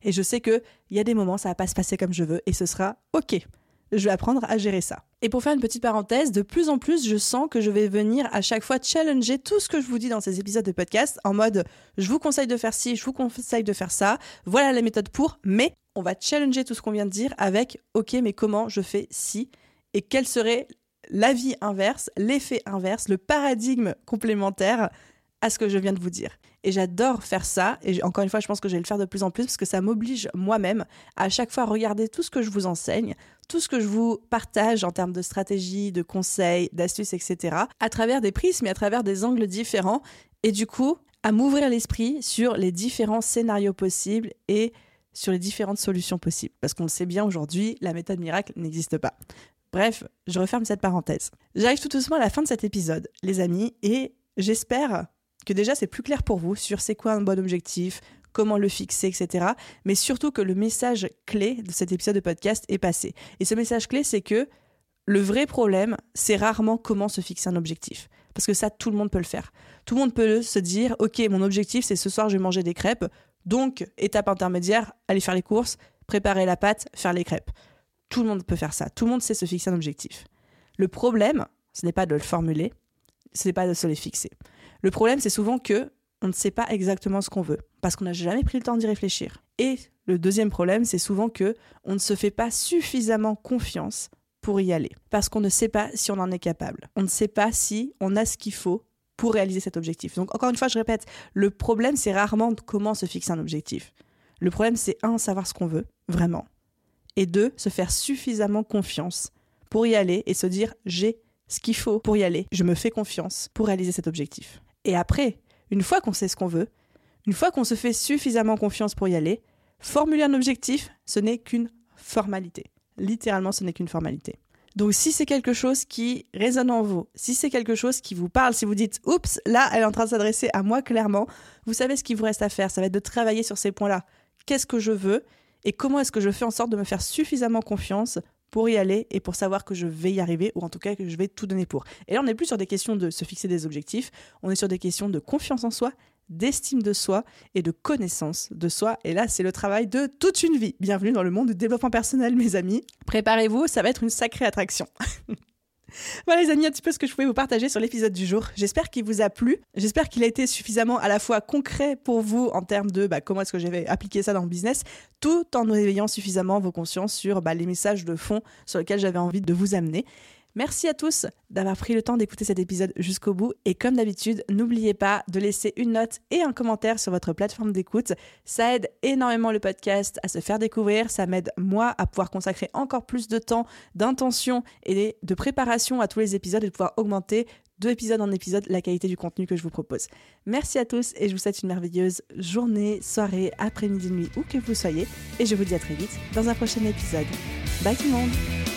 et je sais qu'il y a des moments ça va pas se passer comme je veux et ce sera ok je vais apprendre à gérer ça. Et pour faire une petite parenthèse, de plus en plus, je sens que je vais venir à chaque fois challenger tout ce que je vous dis dans ces épisodes de podcast en mode je vous conseille de faire ci, je vous conseille de faire ça, voilà la méthode pour, mais on va challenger tout ce qu'on vient de dire avec ok, mais comment je fais ci et quel serait l'avis inverse, l'effet inverse, le paradigme complémentaire à ce que je viens de vous dire. Et j'adore faire ça. Et encore une fois, je pense que je vais le faire de plus en plus parce que ça m'oblige moi-même à chaque fois regarder tout ce que je vous enseigne, tout ce que je vous partage en termes de stratégie, de conseils, d'astuces, etc. à travers des prismes et à travers des angles différents. Et du coup, à m'ouvrir l'esprit sur les différents scénarios possibles et sur les différentes solutions possibles. Parce qu'on le sait bien aujourd'hui, la méthode miracle n'existe pas. Bref, je referme cette parenthèse. J'arrive tout doucement à la fin de cet épisode, les amis, et j'espère que déjà c'est plus clair pour vous sur c'est quoi un bon objectif, comment le fixer, etc. Mais surtout que le message clé de cet épisode de podcast est passé. Et ce message clé, c'est que le vrai problème, c'est rarement comment se fixer un objectif. Parce que ça, tout le monde peut le faire. Tout le monde peut se dire, ok, mon objectif, c'est ce soir, je vais manger des crêpes. Donc, étape intermédiaire, aller faire les courses, préparer la pâte, faire les crêpes. Tout le monde peut faire ça. Tout le monde sait se fixer un objectif. Le problème, ce n'est pas de le formuler, ce n'est pas de se les fixer. Le problème, c'est souvent que on ne sait pas exactement ce qu'on veut parce qu'on n'a jamais pris le temps d'y réfléchir. Et le deuxième problème, c'est souvent que on ne se fait pas suffisamment confiance pour y aller parce qu'on ne sait pas si on en est capable. On ne sait pas si on a ce qu'il faut pour réaliser cet objectif. Donc encore une fois, je répète, le problème, c'est rarement comment se fixer un objectif. Le problème, c'est un, savoir ce qu'on veut, vraiment. Et deux, se faire suffisamment confiance pour y aller et se dire, j'ai ce qu'il faut pour y aller, je me fais confiance pour réaliser cet objectif. Et après, une fois qu'on sait ce qu'on veut, une fois qu'on se fait suffisamment confiance pour y aller, formuler un objectif, ce n'est qu'une formalité. Littéralement, ce n'est qu'une formalité. Donc si c'est quelque chose qui résonne en vous, si c'est quelque chose qui vous parle, si vous dites oups, là elle est en train de s'adresser à moi clairement, vous savez ce qu'il vous reste à faire, ça va être de travailler sur ces points-là. Qu'est-ce que je veux et comment est-ce que je fais en sorte de me faire suffisamment confiance pour y aller et pour savoir que je vais y arriver ou en tout cas que je vais tout donner pour. Et là on n'est plus sur des questions de se fixer des objectifs, on est sur des questions de confiance en soi, d'estime de soi et de connaissance de soi. Et là, c'est le travail de toute une vie. Bienvenue dans le monde du développement personnel, mes amis. Préparez-vous, ça va être une sacrée attraction. [LAUGHS] voilà les amis, un petit peu ce que je pouvais vous partager sur l'épisode du jour. J'espère qu'il vous a plu. J'espère qu'il a été suffisamment à la fois concret pour vous en termes de bah, comment est-ce que j'avais appliqué ça dans le business, tout en éveillant suffisamment vos consciences sur bah, les messages de fond sur lesquels j'avais envie de vous amener. Merci à tous d'avoir pris le temps d'écouter cet épisode jusqu'au bout et comme d'habitude, n'oubliez pas de laisser une note et un commentaire sur votre plateforme d'écoute. Ça aide énormément le podcast à se faire découvrir, ça m'aide moi à pouvoir consacrer encore plus de temps, d'intention et de préparation à tous les épisodes et de pouvoir augmenter deux épisodes en épisode la qualité du contenu que je vous propose. Merci à tous et je vous souhaite une merveilleuse journée, soirée, après-midi, nuit, où que vous soyez. Et je vous dis à très vite dans un prochain épisode. Bye tout le monde